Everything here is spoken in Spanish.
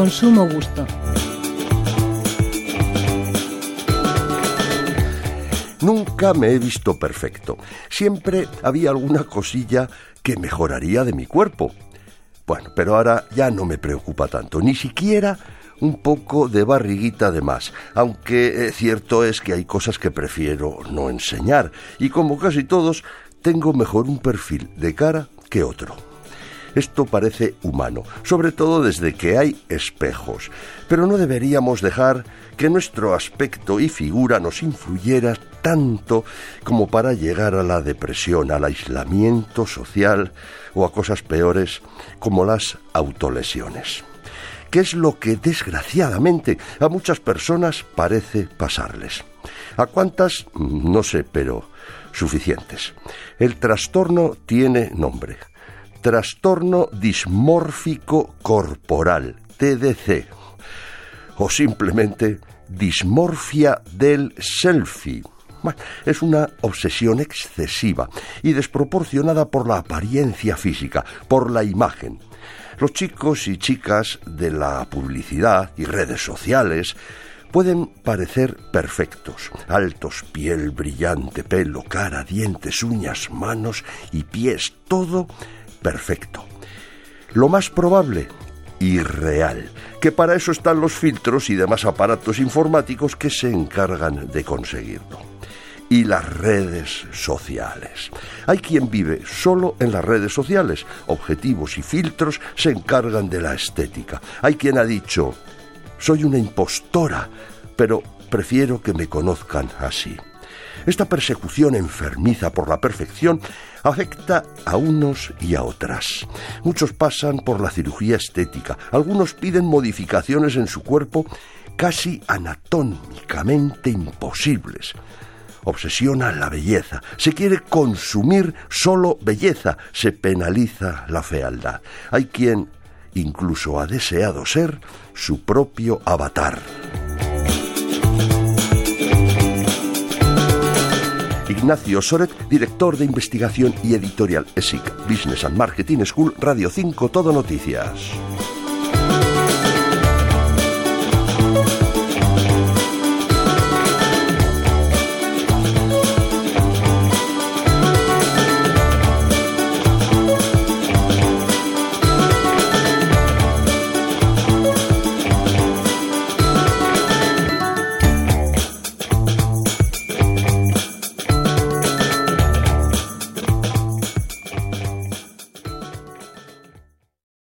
con sumo gusto. Nunca me he visto perfecto. Siempre había alguna cosilla que mejoraría de mi cuerpo. Bueno, pero ahora ya no me preocupa tanto, ni siquiera un poco de barriguita de más, aunque eh, cierto es que hay cosas que prefiero no enseñar, y como casi todos, tengo mejor un perfil de cara que otro. Esto parece humano, sobre todo desde que hay espejos, pero no deberíamos dejar que nuestro aspecto y figura nos influyera tanto como para llegar a la depresión, al aislamiento social o a cosas peores como las autolesiones. ¿Qué es lo que desgraciadamente a muchas personas parece pasarles? ¿A cuántas? No sé, pero suficientes. El trastorno tiene nombre trastorno dismórfico corporal, TDC, o simplemente dismorfia del selfie. es una obsesión excesiva y desproporcionada por la apariencia física, por la imagen. Los chicos y chicas de la publicidad y redes sociales pueden parecer perfectos, altos, piel brillante, pelo, cara, dientes, uñas, manos y pies, todo perfecto. Lo más probable, irreal, que para eso están los filtros y demás aparatos informáticos que se encargan de conseguirlo. Y las redes sociales. Hay quien vive solo en las redes sociales. Objetivos y filtros se encargan de la estética. Hay quien ha dicho, soy una impostora, pero prefiero que me conozcan así. Esta persecución enfermiza por la perfección afecta a unos y a otras. Muchos pasan por la cirugía estética, algunos piden modificaciones en su cuerpo casi anatómicamente imposibles. Obsesiona la belleza, se quiere consumir solo belleza, se penaliza la fealdad. Hay quien incluso ha deseado ser su propio avatar. Ignacio Soret, director de investigación y editorial ESIC, Business and Marketing School, Radio 5, Todo Noticias.